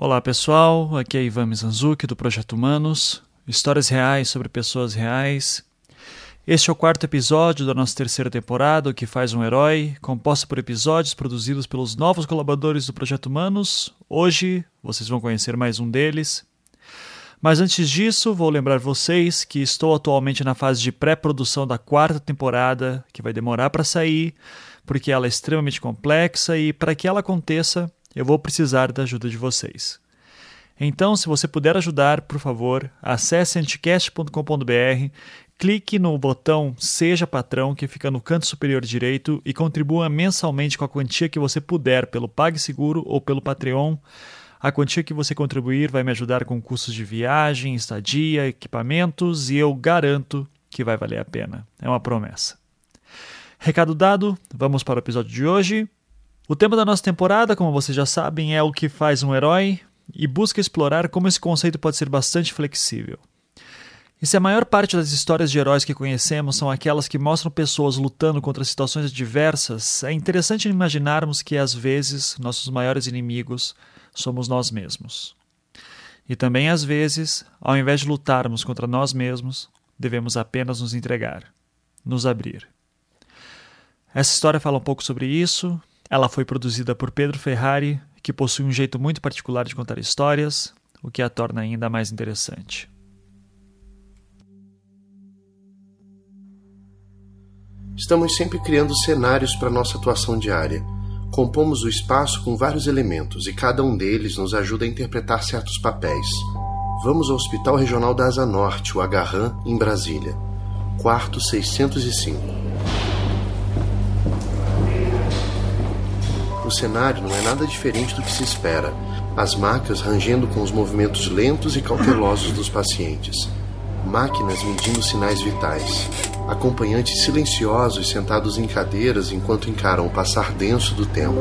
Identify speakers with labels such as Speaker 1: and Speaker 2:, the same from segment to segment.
Speaker 1: Olá pessoal, aqui é Ivan Mizanzuki do Projeto Humanos, histórias reais sobre pessoas reais. Este é o quarto episódio da nossa terceira temporada, O que faz um herói, composta por episódios produzidos pelos novos colaboradores do Projeto Humanos. Hoje vocês vão conhecer mais um deles. Mas antes disso, vou lembrar vocês que estou atualmente na fase de pré-produção da quarta temporada, que vai demorar para sair, porque ela é extremamente complexa e para que ela aconteça, eu vou precisar da ajuda de vocês. Então, se você puder ajudar, por favor, acesse anticast.com.br, clique no botão Seja Patrão, que fica no canto superior direito, e contribua mensalmente com a quantia que você puder pelo PagSeguro ou pelo Patreon. A quantia que você contribuir vai me ajudar com custos de viagem, estadia, equipamentos e eu garanto que vai valer a pena. É uma promessa. Recado dado, vamos para o episódio de hoje. O tema da nossa temporada, como vocês já sabem, é o que faz um herói e busca explorar como esse conceito pode ser bastante flexível. E se a maior parte das histórias de heróis que conhecemos são aquelas que mostram pessoas lutando contra situações adversas, é interessante imaginarmos que às vezes nossos maiores inimigos somos nós mesmos. E também às vezes, ao invés de lutarmos contra nós mesmos, devemos apenas nos entregar, nos abrir. Essa história fala um pouco sobre isso. Ela foi produzida por Pedro Ferrari, que possui um jeito muito particular de contar histórias, o que a torna ainda mais interessante.
Speaker 2: Estamos sempre criando cenários para nossa atuação diária. Compomos o espaço com vários elementos e cada um deles nos ajuda a interpretar certos papéis. Vamos ao Hospital Regional da Asa Norte, o Agarran, em Brasília. Quarto 605. O cenário não é nada diferente do que se espera. As macas rangendo com os movimentos lentos e cautelosos dos pacientes. Máquinas medindo sinais vitais. Acompanhantes silenciosos sentados em cadeiras enquanto encaram o passar denso do tempo.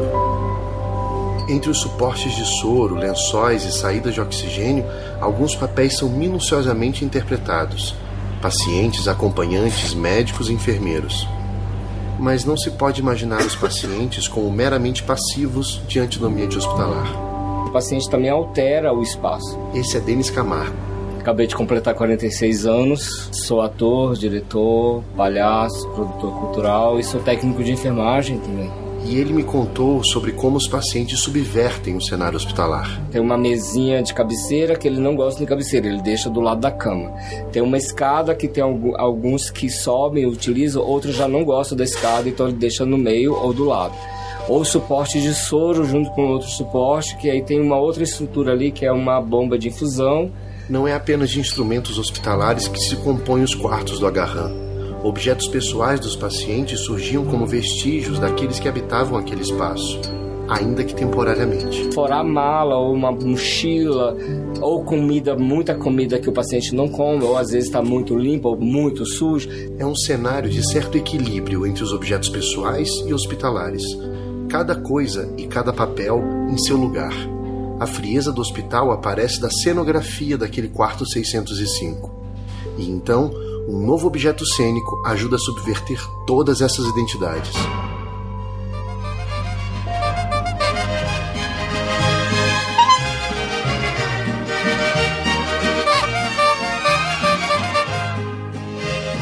Speaker 2: Entre os suportes de soro, lençóis e saídas de oxigênio, alguns papéis são minuciosamente interpretados. Pacientes, acompanhantes, médicos e enfermeiros mas não se pode imaginar os pacientes como meramente passivos diante do ambiente hospitalar.
Speaker 3: O paciente também altera o espaço.
Speaker 2: Esse é Denis Camargo.
Speaker 3: Acabei de completar 46 anos, sou ator, diretor, palhaço, produtor cultural e sou técnico de enfermagem também
Speaker 2: e ele me contou sobre como os pacientes subvertem o cenário hospitalar.
Speaker 3: Tem uma mesinha de cabeceira que ele não gosta de cabeceira, ele deixa do lado da cama. Tem uma escada que tem alguns que sobem, utilizam, outros já não gostam da escada, então ele deixa no meio ou do lado. Ou suporte de soro junto com outro suporte, que aí tem uma outra estrutura ali que é uma bomba de infusão.
Speaker 2: Não é apenas de instrumentos hospitalares que se compõem os quartos do agarram Objetos pessoais dos pacientes surgiam como vestígios daqueles que habitavam aquele espaço, ainda que temporariamente.
Speaker 3: Fora a mala ou uma mochila ou comida, muita comida que o paciente não come, ou às vezes está muito limpa ou muito sujo.
Speaker 2: É um cenário de certo equilíbrio entre os objetos pessoais e hospitalares. Cada coisa e cada papel em seu lugar. A frieza do hospital aparece da cenografia daquele quarto 605. E então, um novo objeto cênico ajuda a subverter todas essas identidades.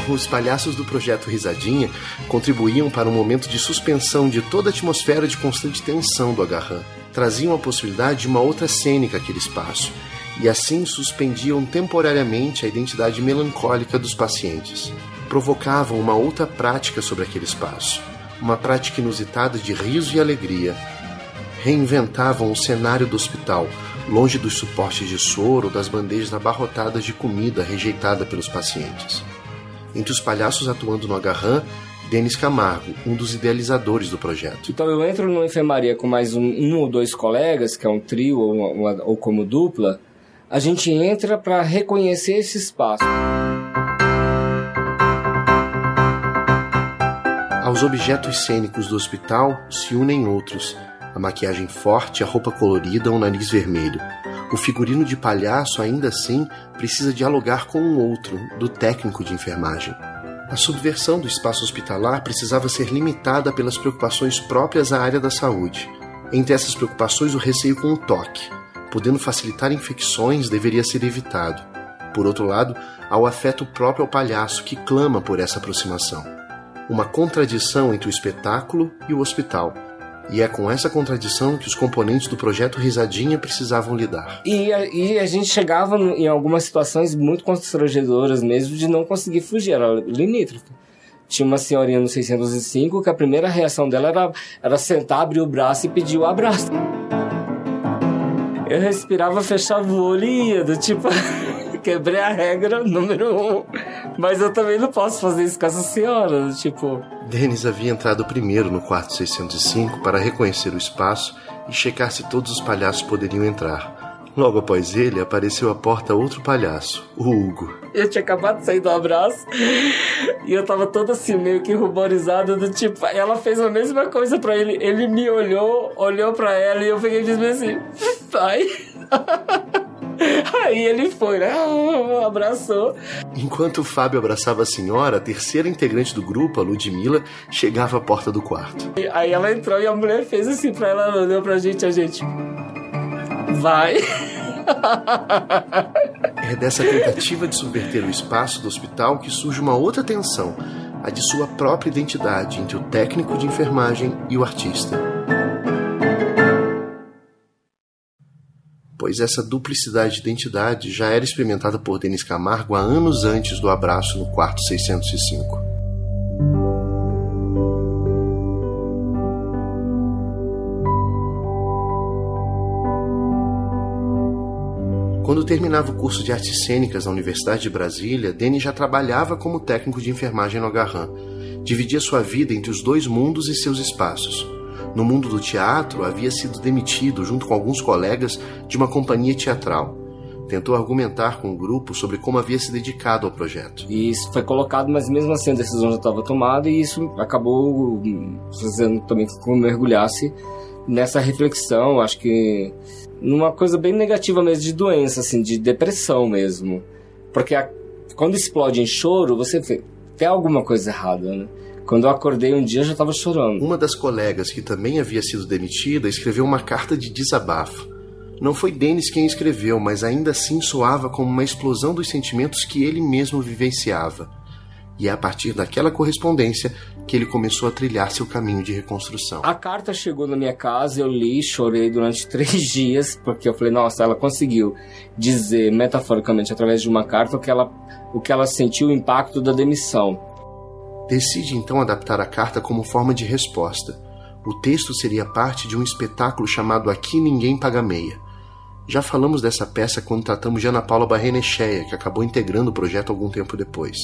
Speaker 2: Os palhaços do projeto Risadinha contribuíam para um momento de suspensão de toda a atmosfera de constante tensão do agarrã. Traziam a possibilidade de uma outra cênica àquele espaço, e assim suspendiam temporariamente a identidade melancólica dos pacientes. Provocavam uma outra prática sobre aquele espaço, uma prática inusitada de riso e alegria. Reinventavam o cenário do hospital, longe dos suportes de soro ou das bandejas abarrotadas de comida rejeitada pelos pacientes. Entre os palhaços atuando no agarrã, Denis Camargo, um dos idealizadores do projeto.
Speaker 3: Então eu entro numa enfermaria com mais um, um ou dois colegas, que é um trio ou, uma, ou como dupla, a gente entra para reconhecer esse espaço.
Speaker 2: Aos objetos cênicos do hospital se unem outros: a maquiagem forte, a roupa colorida, o nariz vermelho. O figurino de palhaço, ainda assim, precisa dialogar com um outro, do técnico de enfermagem. A subversão do espaço hospitalar precisava ser limitada pelas preocupações próprias à área da saúde. Entre essas preocupações, o receio com o toque, podendo facilitar infecções, deveria ser evitado. Por outro lado, há o afeto próprio ao palhaço que clama por essa aproximação. Uma contradição entre o espetáculo e o hospital. E é com essa contradição que os componentes do projeto Risadinha precisavam lidar.
Speaker 3: E a, e a gente chegava em algumas situações muito constrangedoras mesmo de não conseguir fugir, era limítrofe. Tinha uma senhorinha no 605 que a primeira reação dela era, era sentar, abrir o braço e pedir o abraço. Eu respirava, fechava o olho e ia, do tipo, quebrei a regra número um. Mas eu também não posso fazer isso com essa senhora, do tipo.
Speaker 2: Denis havia entrado primeiro no quarto 605 para reconhecer o espaço e checar se todos os palhaços poderiam entrar. Logo após ele, apareceu à porta outro palhaço, o Hugo.
Speaker 3: Eu tinha acabado de sair do abraço e eu tava todo assim, meio que ruborizado, do tipo. Ela fez a mesma coisa pra ele. Ele me olhou, olhou pra ela e eu peguei e fiz assim: vai. Aí ele foi, né? Abraçou.
Speaker 2: Enquanto o Fábio abraçava a senhora, a terceira integrante do grupo, a Ludmilla, chegava à porta do quarto.
Speaker 3: Aí ela entrou e a mulher fez assim pra ela, olhou pra gente, a gente. Vai.
Speaker 2: É dessa tentativa de subverter o espaço do hospital que surge uma outra tensão, a de sua própria identidade entre o técnico de enfermagem e o artista. Pois essa duplicidade de identidade já era experimentada por Denis Camargo há anos antes do abraço no quarto 605. Quando terminava o curso de artes cênicas na Universidade de Brasília, Denis já trabalhava como técnico de enfermagem no Agarran. Dividia sua vida entre os dois mundos e seus espaços. No mundo do teatro, havia sido demitido, junto com alguns colegas, de uma companhia teatral. Tentou argumentar com o grupo sobre como havia se dedicado ao projeto.
Speaker 3: E isso foi colocado, mas mesmo assim a decisão já estava tomada e isso acabou fazendo também que eu mergulhasse nessa reflexão. Acho que numa coisa bem negativa mesmo de doença, assim, de depressão mesmo. Porque a, quando explode em choro, você vê, tem alguma coisa errada, né? Quando eu acordei um dia, eu já estava chorando.
Speaker 2: Uma das colegas que também havia sido demitida escreveu uma carta de desabafo. Não foi Denis quem escreveu, mas ainda assim soava como uma explosão dos sentimentos que ele mesmo vivenciava. E é a partir daquela correspondência que ele começou a trilhar seu caminho de reconstrução.
Speaker 3: A carta chegou na minha casa, eu li, chorei durante três dias, porque eu falei, nossa, ela conseguiu dizer metaforicamente através de uma carta o que ela, o que ela sentiu o impacto da demissão.
Speaker 2: Decide então adaptar a carta como forma de resposta. O texto seria parte de um espetáculo chamado Aqui Ninguém Paga Meia. Já falamos dessa peça quando tratamos de Ana Paula Barrenecheia, que acabou integrando o projeto algum tempo depois.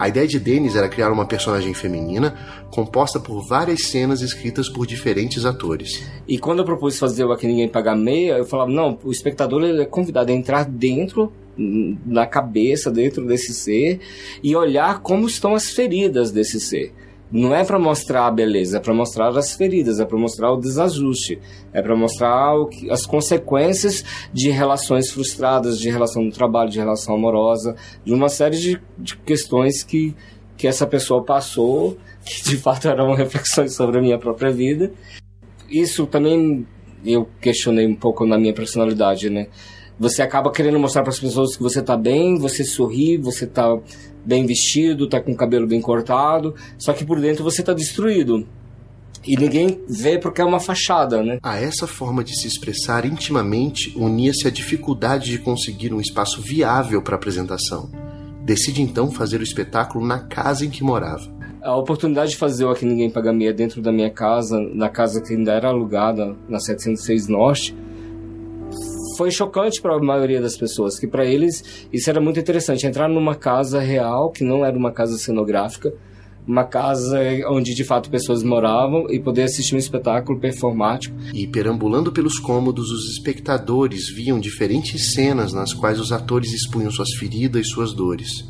Speaker 2: A ideia de Denis era criar uma personagem feminina composta por várias cenas escritas por diferentes atores.
Speaker 3: E quando eu propus fazer o Aqui Ninguém Paga Meia, eu falava, não, o espectador é convidado a entrar dentro na cabeça, dentro desse ser, e olhar como estão as feridas desse ser. Não é para mostrar a beleza, é para mostrar as feridas, é para mostrar o desajuste, é para mostrar que, as consequências de relações frustradas, de relação no trabalho, de relação amorosa, de uma série de, de questões que, que essa pessoa passou, que de fato eram reflexões sobre a minha própria vida. Isso também eu questionei um pouco na minha personalidade, né? Você acaba querendo mostrar para as pessoas que você tá bem, você sorri, você tá bem vestido, tá com o cabelo bem cortado, só que por dentro você tá destruído. E ninguém vê porque é uma fachada, né?
Speaker 2: A essa forma de se expressar intimamente unia-se a dificuldade de conseguir um espaço viável para apresentação. Decide então fazer o espetáculo na casa em que morava.
Speaker 3: A oportunidade de fazer o Aqui Ninguém Paga Meia dentro da minha casa, na casa que ainda era alugada, na 706 Norte, foi chocante para a maioria das pessoas, que para eles isso era muito interessante, entrar numa casa real, que não era uma casa cenográfica, uma casa onde de fato pessoas moravam e poder assistir um espetáculo performático.
Speaker 2: E perambulando pelos cômodos, os espectadores viam diferentes cenas nas quais os atores expunham suas feridas e suas dores.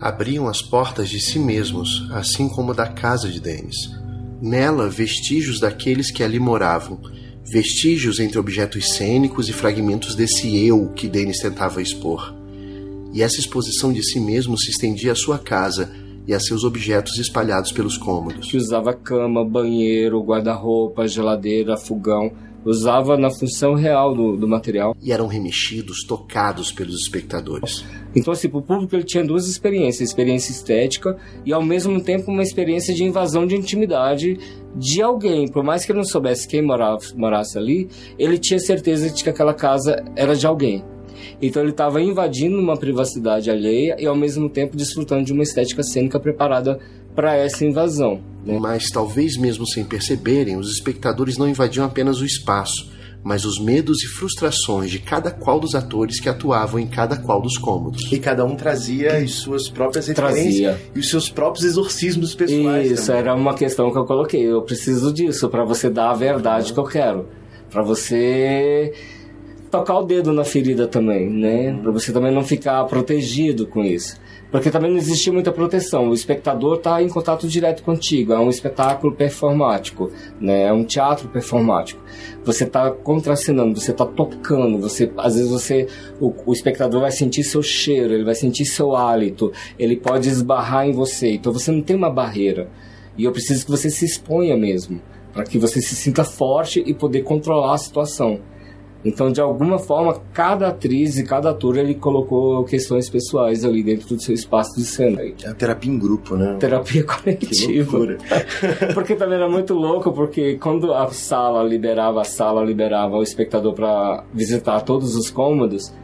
Speaker 2: Abriam as portas de si mesmos, assim como da casa de Denis. Nela, vestígios daqueles que ali moravam, vestígios entre objetos cênicos e fragmentos desse eu que Denis tentava expor. E essa exposição de si mesmo se estendia à sua casa e a seus objetos espalhados pelos cômodos.
Speaker 3: Que usava cama, banheiro, guarda-roupa, geladeira, fogão, usava na função real do, do material.
Speaker 2: E eram remexidos, tocados pelos espectadores.
Speaker 3: Então, assim, o público ele tinha duas experiências: experiência estética e, ao mesmo tempo, uma experiência de invasão de intimidade de alguém. Por mais que ele não soubesse quem morava, morasse ali, ele tinha certeza de que aquela casa era de alguém. Então ele estava invadindo uma privacidade alheia e ao mesmo tempo desfrutando de uma estética cênica preparada para essa invasão.
Speaker 2: Né? Mas talvez mesmo sem perceberem, os espectadores não invadiam apenas o espaço, mas os medos e frustrações de cada qual dos atores que atuavam em cada qual dos cômodos.
Speaker 4: E cada um trazia as suas próprias referências trazia. e os seus próprios exorcismos pessoais.
Speaker 3: Isso, também. era uma questão que eu coloquei. Eu preciso disso para você dar a verdade uhum. que eu quero. Para você tocar o dedo na ferida também, né? Para você também não ficar protegido com isso. Porque também não existia muita proteção. O espectador está em contato direto contigo. É um espetáculo performático, né? É um teatro performático. Você está contracenando, você está tocando. Você, às vezes você, o, o, espectador vai sentir seu cheiro, ele vai sentir seu hálito, ele pode esbarrar em você. Então você não tem uma barreira. E eu preciso que você se exponha mesmo, para que você se sinta forte e poder controlar a situação. Então, de alguma forma, cada atriz e cada ator ele colocou questões pessoais ali dentro do seu espaço de cena.
Speaker 4: É a terapia em grupo, né?
Speaker 3: Terapia coletiva. porque também era muito louco, porque quando a sala liberava, a sala liberava o espectador para visitar todos os cômodos,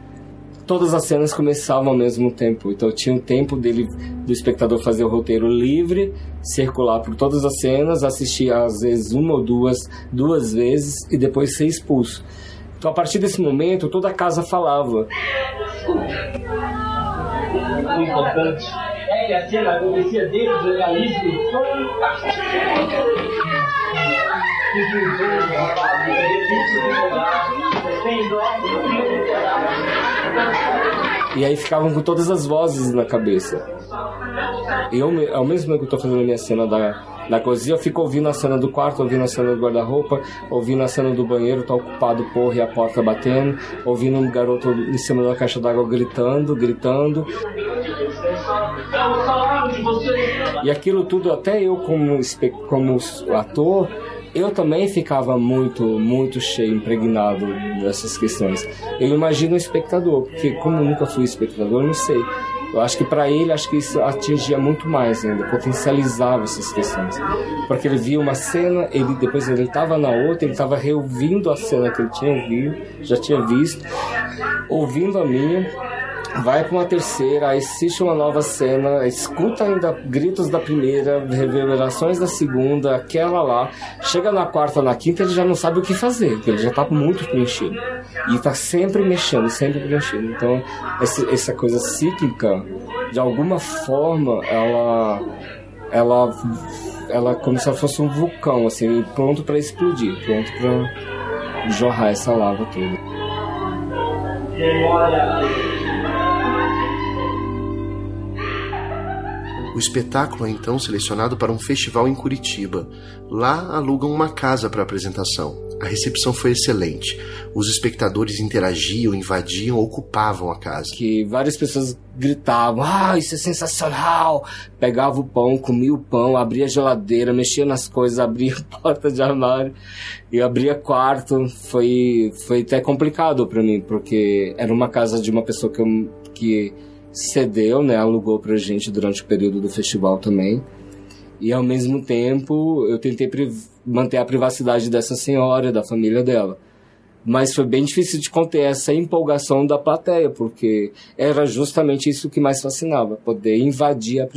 Speaker 3: todas as cenas começavam ao mesmo tempo. Então tinha um tempo dele do espectador fazer o roteiro livre, circular por todas as cenas, assistir às vezes uma ou duas, duas vezes e depois ser expulso. Então, a partir desse momento, toda a casa falava.
Speaker 5: Importante é que a cena.
Speaker 3: E aí ficavam com todas as vozes na cabeça. Eu, ao mesmo tempo que eu estou fazendo a minha cena da, da cozinha, eu fico ouvindo a cena do quarto, ouvindo a cena do guarda-roupa, ouvindo a cena do banheiro, tá ocupado, porra, e a porta batendo, ouvindo um garoto em cima da caixa d'água gritando, gritando. E aquilo tudo, até eu como, como ator, eu também ficava muito, muito cheio, impregnado dessas questões. Eu imagino o espectador, porque como eu nunca fui espectador, não sei. Eu acho que para ele, acho que isso atingia muito mais ainda, potencializava essas questões. Porque ele via uma cena, ele depois ele estava na outra, ele estava reouvindo a cena que ele tinha ouvido, já tinha visto, ouvindo a minha, vai para uma terceira, assiste uma nova cena, escuta ainda gritos da primeira, reverberações da segunda, aquela lá. Chega na quarta, na quinta, ele já não sabe o que fazer, porque ele já está muito preenchido. E está sempre mexendo, sempre preenchido. Então, essa, essa coisa cíclica, de alguma forma, ela. Ela. Ela como se ela fosse um vulcão, assim, pronto para explodir, pronto para jorrar essa lava toda.
Speaker 2: O espetáculo é então selecionado para um festival em Curitiba. Lá alugam uma casa para a apresentação. A recepção foi excelente. Os espectadores interagiam, invadiam, ocupavam a casa.
Speaker 3: Que várias pessoas gritavam: Ah, isso é sensacional! Pegava o pão, comia o pão, abria a geladeira, mexia nas coisas, abria a porta de armário e abria quarto. Foi, foi até complicado para mim, porque era uma casa de uma pessoa que, eu, que cedeu, né, alugou pra gente durante o período do festival também. E ao mesmo tempo, eu tentei manter a privacidade dessa senhora, da família dela. Mas foi bem difícil de conter essa empolgação da plateia, porque era justamente isso que mais fascinava, poder invadir a,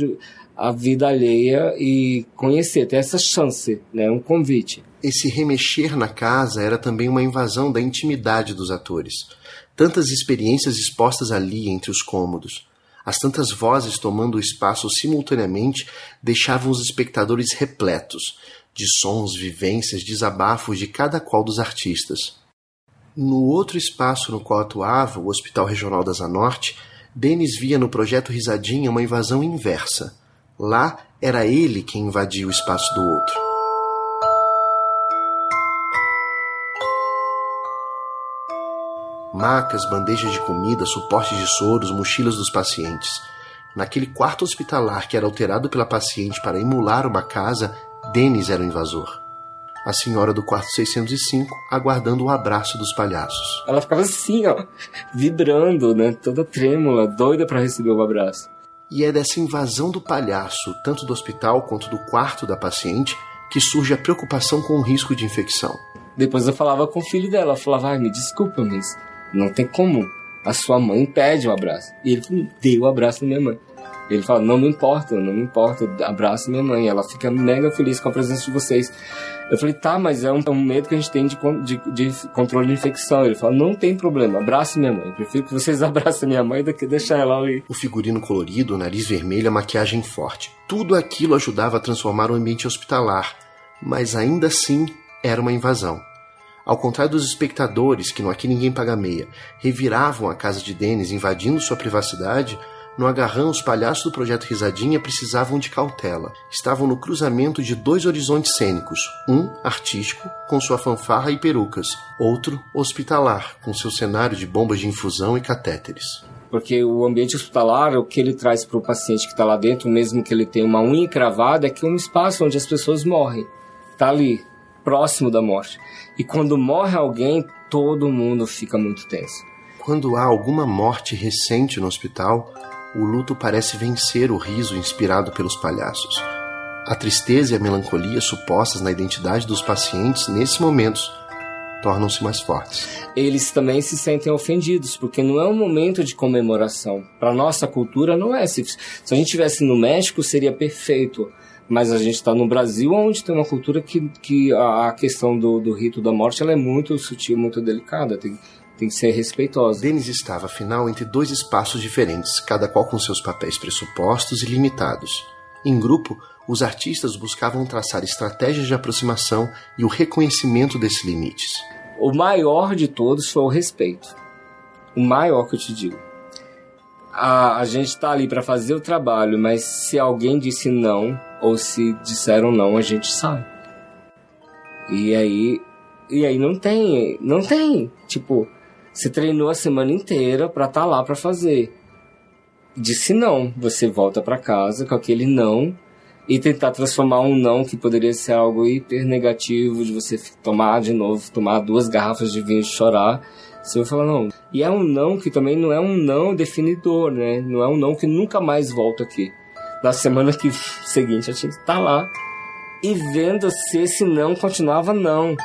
Speaker 3: a vida alheia e conhecer, ter essa chance, né, um convite.
Speaker 2: Esse remexer na casa era também uma invasão da intimidade dos atores. Tantas experiências expostas ali entre os cômodos. As tantas vozes tomando o espaço simultaneamente deixavam os espectadores repletos de sons, vivências, desabafos de cada qual dos artistas. No outro espaço no qual atuava, o Hospital Regional da Zanorte, Denis via no projeto Risadinha uma invasão inversa. Lá era ele quem invadia o espaço do outro. Macas, bandejas de comida, suportes de soros, mochilas dos pacientes. Naquele quarto hospitalar que era alterado pela paciente para emular uma casa, Denis era o invasor. a senhora do quarto 605 aguardando o abraço dos palhaços.
Speaker 3: Ela ficava assim, ó, vibrando, né, toda trêmula, doida para receber o abraço.
Speaker 2: E é dessa invasão do palhaço, tanto do hospital quanto do quarto da paciente, que surge a preocupação com o risco de infecção.
Speaker 3: Depois eu falava com o filho dela, falava, ai, me desculpa, mas não tem como. A sua mãe pede o um abraço. E ele deu o um abraço na minha mãe. Ele fala, não me importa, não me importa, abraço minha mãe. Ela fica mega feliz com a presença de vocês. Eu falei, tá, mas é um, é um medo que a gente tem de, de, de, controle de infecção. Ele fala, não tem problema, abraço minha mãe. Eu prefiro que vocês abracem minha mãe do que deixar ela ali.
Speaker 2: O figurino colorido, o nariz vermelho, a maquiagem forte. Tudo aquilo ajudava a transformar o ambiente hospitalar. Mas ainda assim, era uma invasão. Ao contrário dos espectadores, que no Aqui Ninguém Paga Meia, reviravam a casa de Denis invadindo sua privacidade, no agarrão, os palhaços do projeto Risadinha precisavam de cautela. Estavam no cruzamento de dois horizontes cênicos: um artístico, com sua fanfarra e perucas, outro hospitalar, com seu cenário de bombas de infusão e catéteres.
Speaker 3: Porque o ambiente hospitalar, o que ele traz para o paciente que está lá dentro, mesmo que ele tenha uma unha cravada, é que é um espaço onde as pessoas morrem. Está ali, próximo da morte. E quando morre alguém, todo mundo fica muito tenso.
Speaker 2: Quando há alguma morte recente no hospital, o luto parece vencer o riso inspirado pelos palhaços. A tristeza e a melancolia supostas na identidade dos pacientes nesses momentos tornam-se mais fortes.
Speaker 3: Eles também se sentem ofendidos, porque não é um momento de comemoração. Para nossa cultura não é. Se, se a gente estivesse no México seria perfeito, mas a gente está no Brasil, onde tem uma cultura que, que a, questão do, do rito da morte ela é muito sutil, muito delicada. Tem, tem que ser respeitosa.
Speaker 2: Denis estava, afinal, entre dois espaços diferentes, cada qual com seus papéis pressupostos e limitados. Em grupo, os artistas buscavam traçar estratégias de aproximação e o reconhecimento desses limites.
Speaker 3: O maior de todos foi o respeito. O maior que eu te digo. A, a gente está ali para fazer o trabalho, mas se alguém disse não, ou se disseram não, a gente sai. E aí, e aí não tem, não tem, tipo, você treinou a semana inteira para estar tá lá para fazer. Disse não, você volta para casa com aquele não e tentar transformar um não que poderia ser algo hiper negativo de você tomar de novo, tomar duas garrafas de vinho e chorar. Você vai falar não. E é um não que também não é um não definidor, né? Não é um não que nunca mais volta aqui. Na semana que seguinte eu tinha que estar tá lá e vendo se esse não continuava não.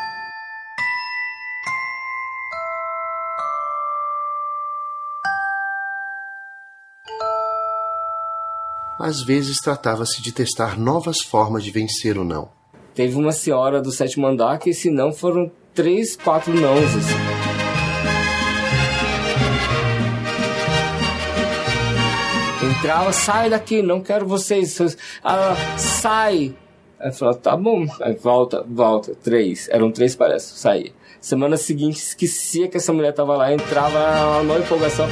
Speaker 2: às vezes tratava-se de testar novas formas de vencer o não.
Speaker 3: Teve uma senhora do sétimo andar que, se não, foram três, quatro nãos. Assim. Entrava, sai daqui, não quero vocês. Ah, sai! Aí falou, tá bom. Aí volta, volta. Três. Eram três palhaços, saía. Semana seguinte, esquecia que essa mulher tava lá, entrava na empolgação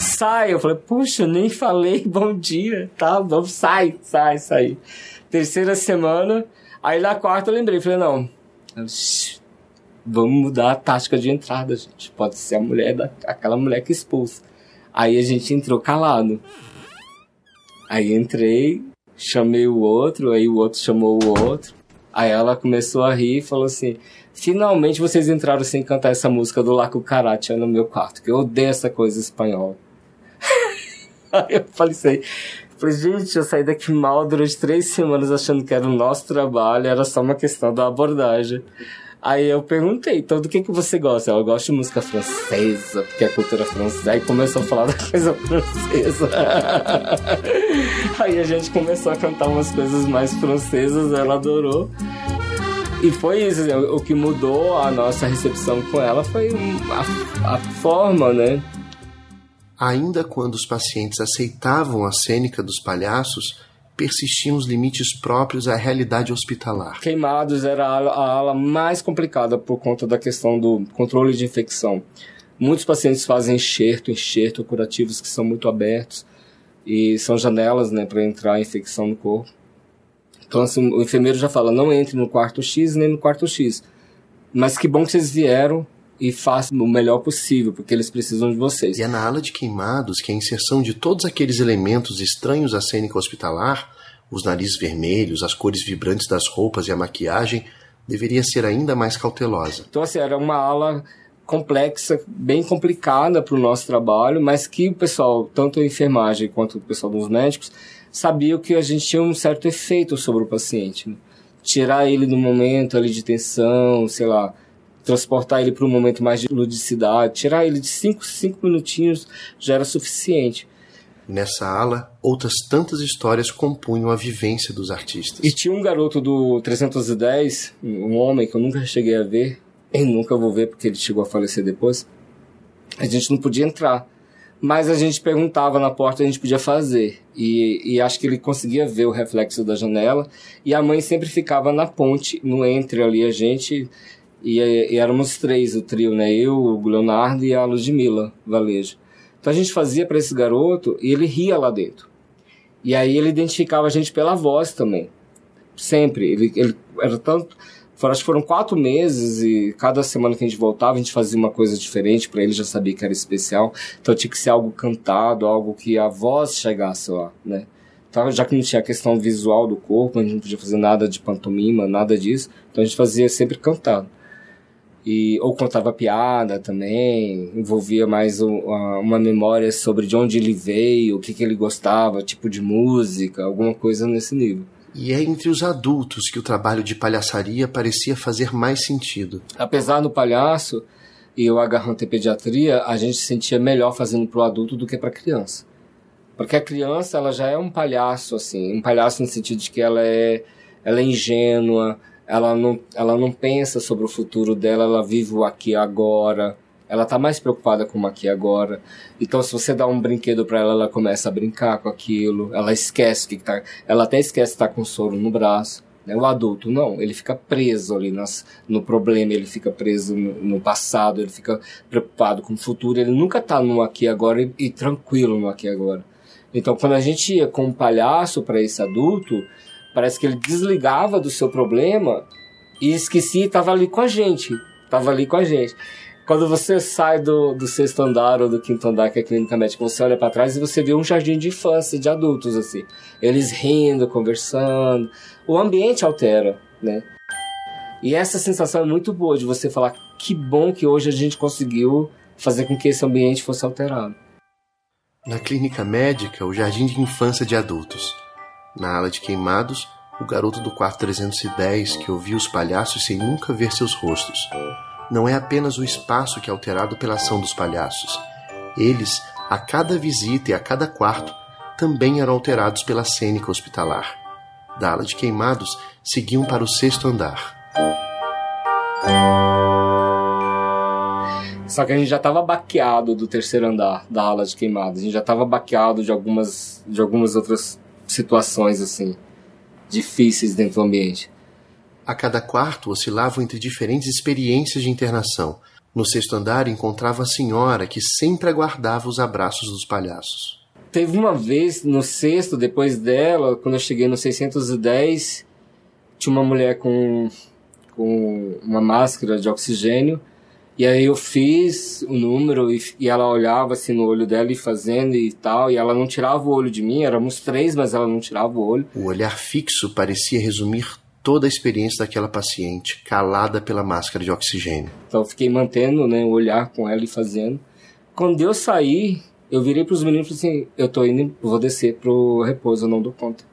Speaker 3: sai. Eu falei, puxa, nem falei bom dia, tá? Vamos, sai, sai, sai. Terceira semana, aí na quarta eu lembrei, falei, não, vamos mudar a tática de entrada, gente. Pode ser a mulher, da, aquela mulher que expulsa. Aí a gente entrou calado. Aí entrei, chamei o outro, aí o outro chamou o outro. Aí ela começou a rir e falou assim: Finalmente vocês entraram sem cantar essa música do Laco Karate no meu quarto, que eu odeio essa coisa espanhola. Aí eu falei aí. Falei, gente, eu saí daqui mal durante três semanas achando que era o nosso trabalho, era só uma questão da abordagem. Aí eu perguntei, então do que, que você gosta? Eu gosto de música francesa, porque é cultura francesa. Aí começou a falar da coisa francesa. Aí a gente começou a cantar umas coisas mais francesas, ela adorou. E foi isso, assim, o que mudou a nossa recepção com ela foi a, a forma, né?
Speaker 2: Ainda quando os pacientes aceitavam a cênica dos palhaços, persistiam os limites próprios à realidade hospitalar.
Speaker 3: Queimados era a ala mais complicada por conta da questão do controle de infecção. Muitos pacientes fazem enxerto, enxerto curativos que são muito abertos e são janelas, né, para entrar a infecção no corpo. Então, assim, o enfermeiro já fala, não entre no quarto X nem no quarto X. Mas que bom que vocês vieram, e faça o melhor possível, porque eles precisam de vocês.
Speaker 2: E é na ala de queimados que a inserção de todos aqueles elementos estranhos à cênica hospitalar, os narizes vermelhos, as cores vibrantes das roupas e a maquiagem, deveria ser ainda mais cautelosa.
Speaker 3: Então, assim, era uma ala complexa, bem complicada para o nosso trabalho, mas que o pessoal, tanto a enfermagem quanto o pessoal dos médicos, sabia que a gente tinha um certo efeito sobre o paciente. Né? Tirar ele do momento ali de tensão, sei lá, transportar ele para um momento mais de ludicidade, tirar ele de 5 cinco, minutinhos já era suficiente.
Speaker 2: Nessa ala, outras tantas histórias compunham a vivência dos artistas.
Speaker 3: E tinha um garoto do 310, um homem que eu nunca cheguei a ver, e nunca vou ver porque ele chegou a falecer depois. A gente não podia entrar. Mas a gente perguntava na porta, a gente podia fazer. E, e acho que ele conseguia ver o reflexo da janela. E a mãe sempre ficava na ponte, no entre ali, a gente e, e éramos três, o trio, né? Eu, o Leonardo e a Ludmilla Valejo. Então a gente fazia para esse garoto e ele ria lá dentro. E aí ele identificava a gente pela voz também. Sempre. Ele, ele era tanto. Acho que foram quatro meses e cada semana que a gente voltava a gente fazia uma coisa diferente para ele já sabia que era especial. Então tinha que ser algo cantado, algo que a voz chegasse lá, né? Então, já que não tinha a questão visual do corpo, a gente não podia fazer nada de pantomima, nada disso. Então a gente fazia sempre cantado e ou contava piada também, envolvia mais uma, uma memória sobre de onde ele veio, o que, que ele gostava, tipo de música, alguma coisa nesse nível.
Speaker 2: E é entre os adultos que o trabalho de palhaçaria parecia fazer mais sentido.
Speaker 3: Apesar do palhaço e o agarrão ter pediatria, a gente se sentia melhor fazendo para o adulto do que para a criança. Porque a criança, ela já é um palhaço, assim, um palhaço no sentido de que ela é, ela é ingênua, ela não, ela não pensa sobre o futuro dela, ela vive o aqui agora. Ela tá mais preocupada com o aqui agora. Então, se você dá um brinquedo para ela, ela começa a brincar com aquilo. Ela esquece que tá. Ela até esquece que tá com soro no braço. Né? O adulto não, ele fica preso ali nas, no problema, ele fica preso no, no, passado, ele fica preocupado com o futuro. Ele nunca tá no aqui agora e, e tranquilo no aqui agora. Então, quando a gente ia com um palhaço para esse adulto, Parece que ele desligava do seu problema e esquecia e estava ali com a gente. Estava ali com a gente. Quando você sai do, do sexto andar ou do quinto andar, que é a clínica médica, você olha para trás e você vê um jardim de infância, de adultos, assim. Eles rindo, conversando. O ambiente altera, né? E essa sensação é muito boa de você falar que bom que hoje a gente conseguiu fazer com que esse ambiente fosse alterado.
Speaker 2: Na clínica médica, o jardim de infância de adultos na ala de queimados, o garoto do quarto 310 que ouvia os palhaços sem nunca ver seus rostos. Não é apenas o espaço que é alterado pela ação dos palhaços. Eles, a cada visita e a cada quarto, também eram alterados pela cênica hospitalar. Da ala de queimados, seguiam para o sexto andar.
Speaker 3: Só que a gente já estava baqueado do terceiro andar da ala de queimados. A gente já estava baqueado de algumas, de algumas outras situações assim difíceis dentro do ambiente.
Speaker 2: A cada quarto oscilavam entre diferentes experiências de internação. No sexto andar encontrava a senhora que sempre aguardava os abraços dos palhaços.
Speaker 3: Teve uma vez no sexto, depois dela, quando eu cheguei no 610, tinha uma mulher com, com uma máscara de oxigênio e aí eu fiz o número e, e, ela olhava assim no olho dela e fazendo e tal, e ela não tirava o olho de mim, éramos três, mas ela não tirava o olho.
Speaker 2: O olhar fixo parecia resumir toda a experiência daquela paciente, calada pela máscara de oxigênio.
Speaker 3: Então eu fiquei mantendo né, o olhar com ela e fazendo. Quando eu saí, eu virei para os meninos e falei assim: eu tô indo, vou descer pro repouso, eu não dou conta.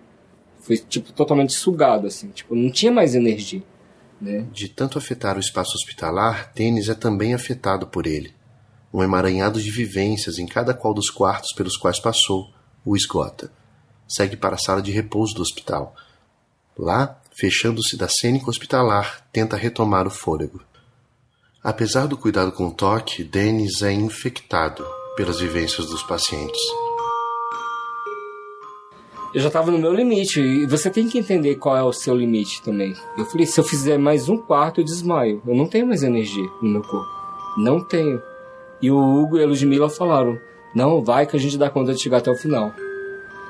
Speaker 3: Fui, tipo, totalmente sugado, assim, tipo, não tinha mais energia. Né?
Speaker 2: De tanto afetar o espaço hospitalar, Denis é também afetado por ele. Um emaranhado de vivências em cada qual dos quartos pelos quais passou o esgota. Segue para a sala de repouso do hospital. Lá, fechando-se da cênica hospitalar, tenta retomar o fôlego. Apesar do cuidado com o toque, Denis é infectado pelas vivências dos pacientes
Speaker 3: eu já tava no meu limite. E você tem que entender qual é o seu limite também. Eu falei, se eu fizer mais um quarto, eu desmaio. Eu não tenho mais energia no meu corpo. Não tenho. E o Hugo e a Ludmilla falaram, não, vai que a gente dá conta de chegar até o final.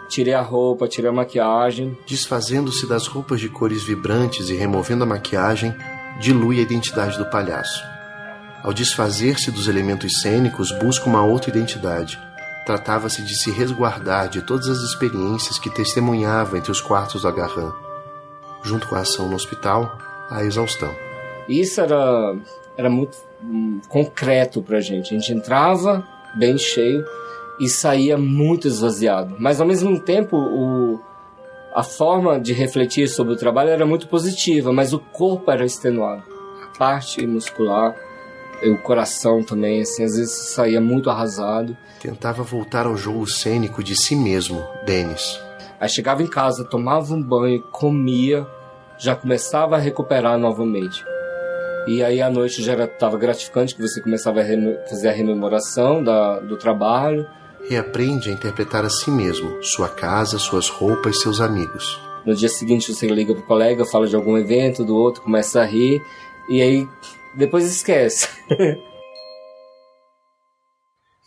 Speaker 3: Tirei a roupa, tirei a maquiagem.
Speaker 2: Desfazendo-se das roupas de cores vibrantes e removendo a maquiagem, dilui a identidade do palhaço. Ao desfazer-se dos elementos cênicos, busca uma outra identidade Tratava-se de se resguardar de todas as experiências que testemunhava entre os quartos do Agarran. Junto com a ação no hospital, à exaustão.
Speaker 3: Isso era, era muito hum, concreto pra gente. A gente entrava bem cheio e saía muito esvaziado. Mas ao mesmo tempo, o, a forma de refletir sobre o trabalho era muito positiva, mas o corpo era extenuado. A parte muscular, o coração também, assim, às vezes saía muito arrasado.
Speaker 2: Tentava voltar ao jogo cênico de si mesmo, Denis.
Speaker 3: Aí chegava em casa, tomava um banho, comia, já começava a recuperar novamente. E aí à noite já estava gratificante que você começava a fazer a rememoração da, do trabalho.
Speaker 2: Reaprende a interpretar a si mesmo, sua casa, suas roupas, seus amigos.
Speaker 3: No dia seguinte você liga pro colega, fala de algum evento, do outro, começa a rir, e aí depois esquece.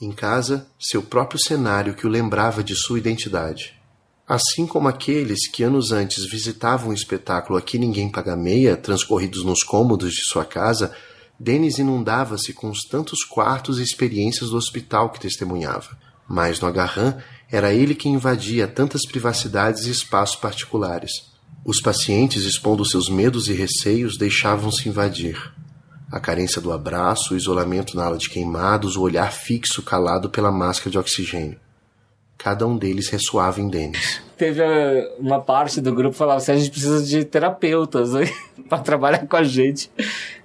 Speaker 2: em casa, seu próprio cenário que o lembrava de sua identidade. Assim como aqueles que anos antes visitavam o espetáculo Aqui Ninguém Paga Meia, transcorridos nos cômodos de sua casa, Denis inundava-se com os tantos quartos e experiências do hospital que testemunhava. Mas no Agarran, era ele que invadia tantas privacidades e espaços particulares. Os pacientes, expondo seus medos e receios, deixavam-se invadir. A carência do abraço, o isolamento na ala de queimados, o olhar fixo calado pela máscara de oxigênio. Cada um deles ressoava em Denis.
Speaker 3: Teve eh, uma parte do grupo que falava assim: a gente precisa de terapeutas para trabalhar com a gente.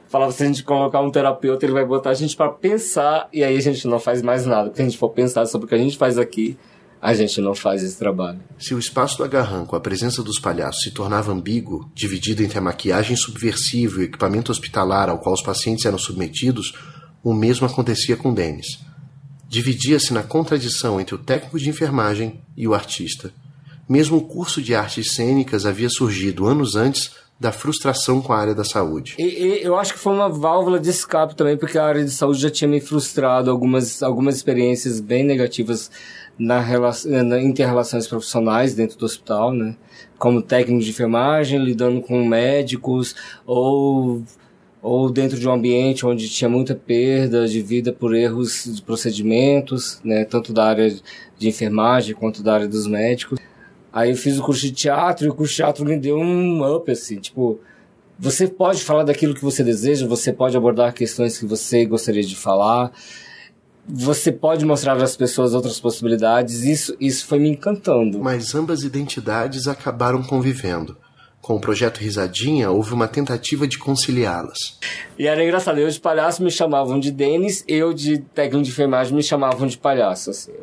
Speaker 3: Falava se a gente colocar um terapeuta, ele vai botar a gente para pensar e aí a gente não faz mais nada. Porque a gente for pensar sobre o que a gente faz aqui, a gente não faz esse trabalho.
Speaker 2: Se o espaço do agarran com a presença dos palhaços se tornava ambíguo, dividido entre a maquiagem subversiva e o equipamento hospitalar ao qual os pacientes eram submetidos, o mesmo acontecia com Denis dividia-se na contradição entre o técnico de enfermagem e o artista. Mesmo o curso de artes cênicas havia surgido anos antes da frustração com a área da saúde.
Speaker 3: E, e, eu acho que foi uma válvula de escape também, porque a área de saúde já tinha me frustrado algumas, algumas experiências bem negativas na, relação, na inter-relações profissionais dentro do hospital, né? Como técnico de enfermagem, lidando com médicos, ou ou dentro de um ambiente onde tinha muita perda de vida por erros de procedimentos, né, tanto da área de enfermagem quanto da área dos médicos. Aí eu fiz o curso de teatro e o curso de teatro me deu um up, assim, tipo, você pode falar daquilo que você deseja, você pode abordar questões que você gostaria de falar, você pode mostrar às pessoas outras possibilidades, isso, isso foi me encantando.
Speaker 2: Mas ambas identidades acabaram convivendo. Com o projeto Risadinha, houve uma tentativa de conciliá-las.
Speaker 3: E era engraçado, eu de palhaço me chamavam de Denis, eu de técnico de enfermagem me chamavam de palhaço, assim.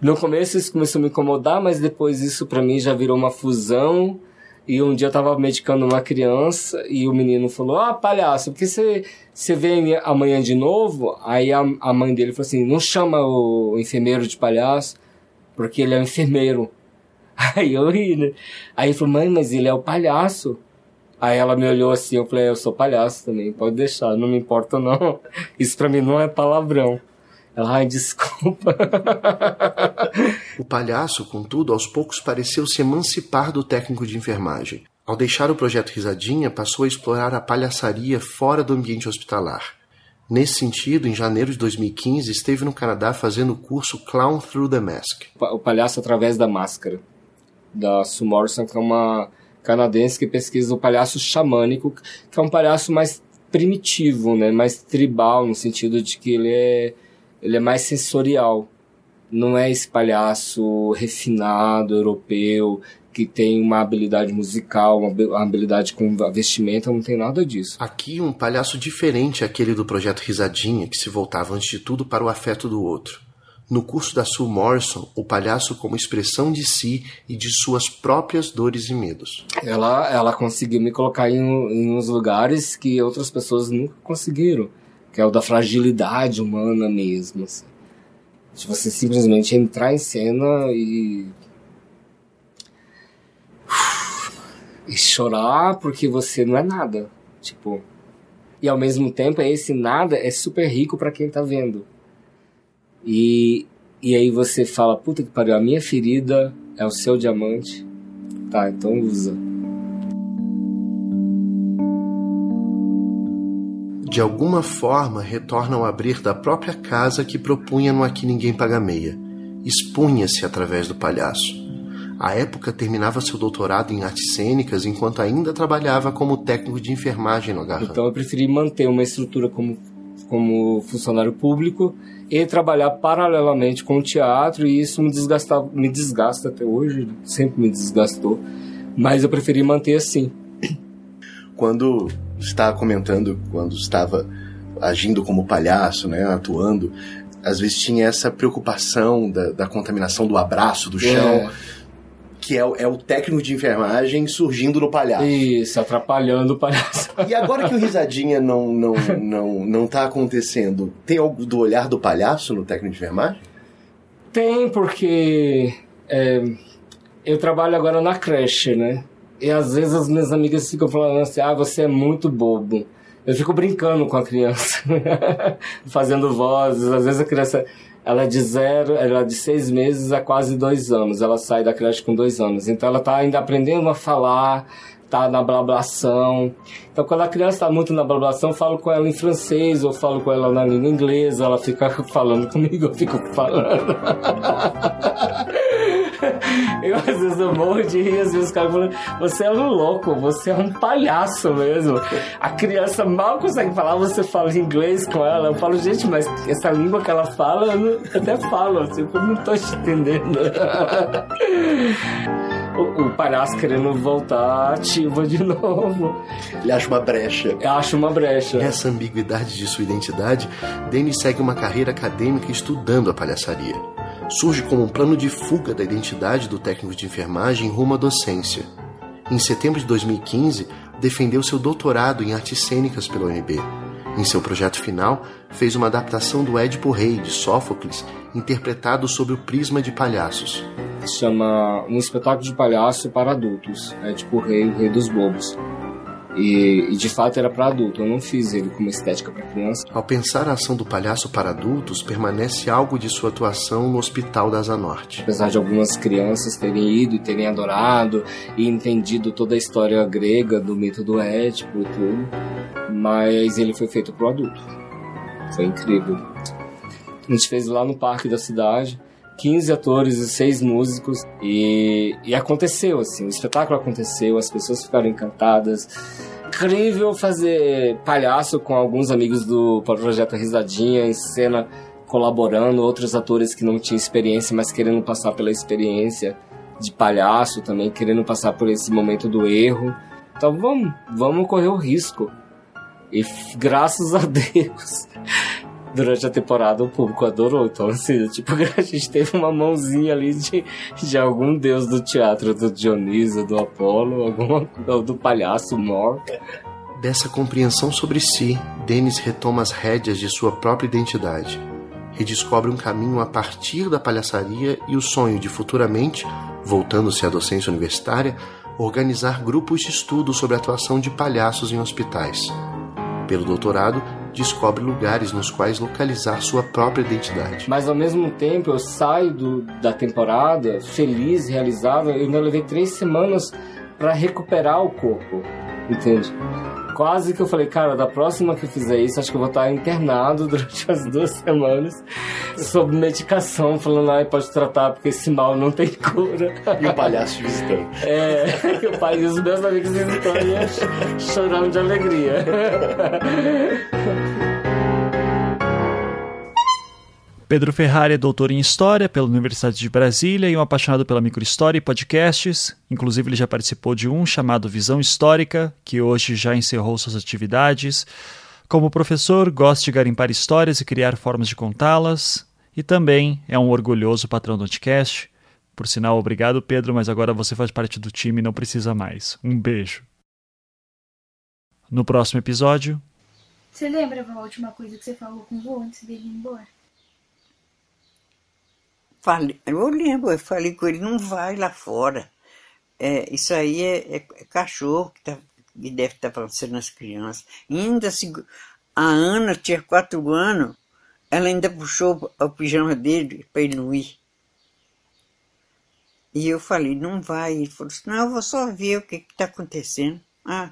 Speaker 3: No começo isso começou a me incomodar, mas depois isso para mim já virou uma fusão. E um dia eu tava medicando uma criança e o menino falou: Ah, palhaço, por que você, você vem amanhã de novo? Aí a, a mãe dele falou assim: Não chama o enfermeiro de palhaço, porque ele é um enfermeiro. Aí eu ri, né? Aí ele falou, mãe, mas ele é o palhaço. Aí ela me olhou assim, eu falei, eu sou palhaço também, pode deixar, não me importa não. Isso pra mim não é palavrão. Ela, ai, desculpa.
Speaker 2: o palhaço, contudo, aos poucos pareceu se emancipar do técnico de enfermagem. Ao deixar o projeto Risadinha, passou a explorar a palhaçaria fora do ambiente hospitalar. Nesse sentido, em janeiro de 2015, esteve no Canadá fazendo o curso Clown Through the Mask.
Speaker 3: O palhaço através da máscara da Sue Morrison, que é uma canadense que pesquisa o palhaço xamânico, que é um palhaço mais primitivo, né? mais tribal, no sentido de que ele é, ele é mais sensorial. Não é esse palhaço refinado, europeu, que tem uma habilidade musical, uma habilidade com vestimenta, não tem nada disso.
Speaker 2: Aqui um palhaço diferente aquele do projeto Risadinha, que se voltava antes de tudo para o afeto do outro no curso da Sue Morrison, o palhaço como expressão de si e de suas próprias dores e medos.
Speaker 3: Ela, ela conseguiu me colocar em, em uns lugares que outras pessoas nunca conseguiram, que é o da fragilidade humana mesmo. Assim. De você simplesmente entrar em cena e e chorar porque você não é nada, tipo. E ao mesmo tempo, esse nada é super rico para quem tá vendo. E, e aí você fala, puta que pariu, a minha ferida é o seu diamante. Tá, então usa.
Speaker 2: De alguma forma, retorna ao abrir da própria casa que propunha no Aqui Ninguém Paga Meia. Expunha-se através do palhaço. À época, terminava seu doutorado em artes cênicas enquanto ainda trabalhava como técnico de enfermagem no Agarran.
Speaker 3: Então eu preferi manter uma estrutura como, como funcionário público e trabalhar paralelamente com o teatro e isso me, desgasta, me desgasta até hoje, sempre me desgastou, mas eu preferi manter assim.
Speaker 2: Quando estava comentando, quando estava agindo como palhaço, né, atuando, às vezes tinha essa preocupação da, da contaminação do abraço, do chão. É. Que é, é, o técnico de enfermagem surgindo no palhaço.
Speaker 3: Isso, atrapalhando o palhaço.
Speaker 2: E agora que o risadinha não, não, não, não tá acontecendo, tem algo do olhar do palhaço no técnico de enfermagem?
Speaker 3: Tem, porque é, eu trabalho agora na creche, né? E às vezes as minhas amigas ficam falando assim: ah, você é muito bobo. Eu fico brincando com a criança, fazendo vozes. Às vezes a criança, ela é de zero, ela é de seis meses a quase dois anos. Ela sai da creche com dois anos. Então ela está ainda aprendendo a falar, tá na blablação. Então quando a criança está muito na blablação, eu falo com ela em francês, ou falo com ela na língua inglesa, ela fica falando comigo, eu fico falando. eu às vezes eu morro de rir, às vezes os caras falam, você é um louco, você é um palhaço mesmo. A criança mal consegue falar, você fala inglês com ela. Eu falo, gente, mas essa língua que ela fala, eu, não, eu até falo, assim, eu não tô te entendendo. o, o palhaço querendo voltar ativa de novo.
Speaker 2: Ele acha uma brecha.
Speaker 3: Acha uma brecha.
Speaker 2: Nessa ambiguidade de sua identidade, Denis segue uma carreira acadêmica estudando a palhaçaria surge como um plano de fuga da identidade do técnico de enfermagem rumo à docência. Em setembro de 2015, defendeu seu doutorado em artes cênicas pela UNB. Em seu projeto final, fez uma adaptação do Édipo Rei de Sófocles, interpretado sob o prisma de palhaços.
Speaker 3: Chama Um Espetáculo de Palhaço para Adultos, Édipo Rei, o Rei dos Bobos. E, e, de fato era para adulto, eu não fiz ele como estética para criança.
Speaker 2: Ao pensar a ação do palhaço para adultos, permanece algo de sua atuação no Hospital da Asa Norte.
Speaker 3: Apesar de algumas crianças terem ido e terem adorado e entendido toda a história grega do mito do Édipo e tudo, mas ele foi feito para adulto. Foi incrível. A gente fez lá no parque da cidade. 15 atores e 6 músicos e, e aconteceu assim, o espetáculo aconteceu, as pessoas ficaram encantadas. Incrível fazer palhaço com alguns amigos do projeto Risadinha em cena colaborando, outros atores que não tinham experiência, mas querendo passar pela experiência de palhaço também, querendo passar por esse momento do erro. Então vamos, vamos correr o risco. E graças a Deus durante a temporada o público adorou. Então, assim, tipo, a gente teve uma mãozinha ali de, de algum deus do teatro, do Dioniso, do Apolo, alguma, do palhaço Mor.
Speaker 2: Dessa compreensão sobre si, Denis retoma as rédeas de sua própria identidade. Redescobre um caminho a partir da palhaçaria e o sonho de futuramente, voltando-se à docência universitária, organizar grupos de estudo sobre a atuação de palhaços em hospitais. Pelo doutorado, descobre lugares nos quais localizar sua própria identidade.
Speaker 3: Mas ao mesmo tempo eu saio do, da temporada feliz, realizado. Eu ainda levei três semanas para recuperar o corpo, entende? quase que eu falei, cara, da próxima que eu fizer isso, acho que eu vou estar internado durante as duas semanas sob medicação, falando, ai, pode tratar porque esse mal não tem cura.
Speaker 2: E o palhaço visitando.
Speaker 3: É, e o pai e os meus amigos visitando e chorando de alegria.
Speaker 1: Pedro Ferrari é doutor em História pela Universidade de Brasília e um apaixonado pela microhistória e podcasts. Inclusive, ele já participou de um chamado Visão Histórica, que hoje já encerrou suas atividades. Como professor, gosta de garimpar histórias e criar formas de contá-las. E também é um orgulhoso patrão do podcast. Por sinal, obrigado, Pedro, mas agora você faz parte do time e não precisa mais. Um beijo. No próximo episódio.
Speaker 6: Você lembra a última coisa que você falou com o vô antes dele ir embora?
Speaker 7: Falei, eu lembro, eu falei com ele, não vai lá fora. É, isso aí é, é, é cachorro que, tá, que deve estar tá falando nas crianças. Ainda assim, a Ana tinha quatro anos, ela ainda puxou o pijama dele para ele não ir. E eu falei, não vai. Ele falou assim, não, eu vou só ver o que está acontecendo. Ah.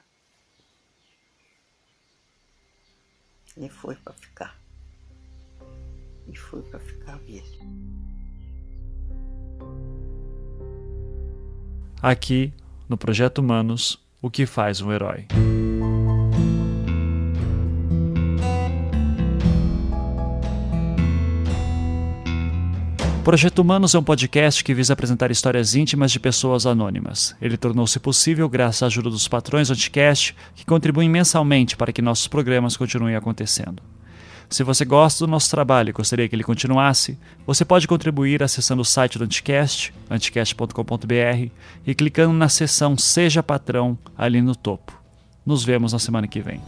Speaker 7: E foi para ficar. E foi para ficar mesmo.
Speaker 1: Aqui no Projeto Humanos, o que faz um herói. Projeto Humanos é um podcast que visa apresentar histórias íntimas de pessoas anônimas. Ele tornou-se possível graças à ajuda dos patrões do Anticast, que contribuem mensalmente para que nossos programas continuem acontecendo. Se você gosta do nosso trabalho e gostaria que ele continuasse, você pode contribuir acessando o site do Anticast, anticast.com.br, e clicando na seção Seja Patrão ali no topo. Nos vemos na semana que vem.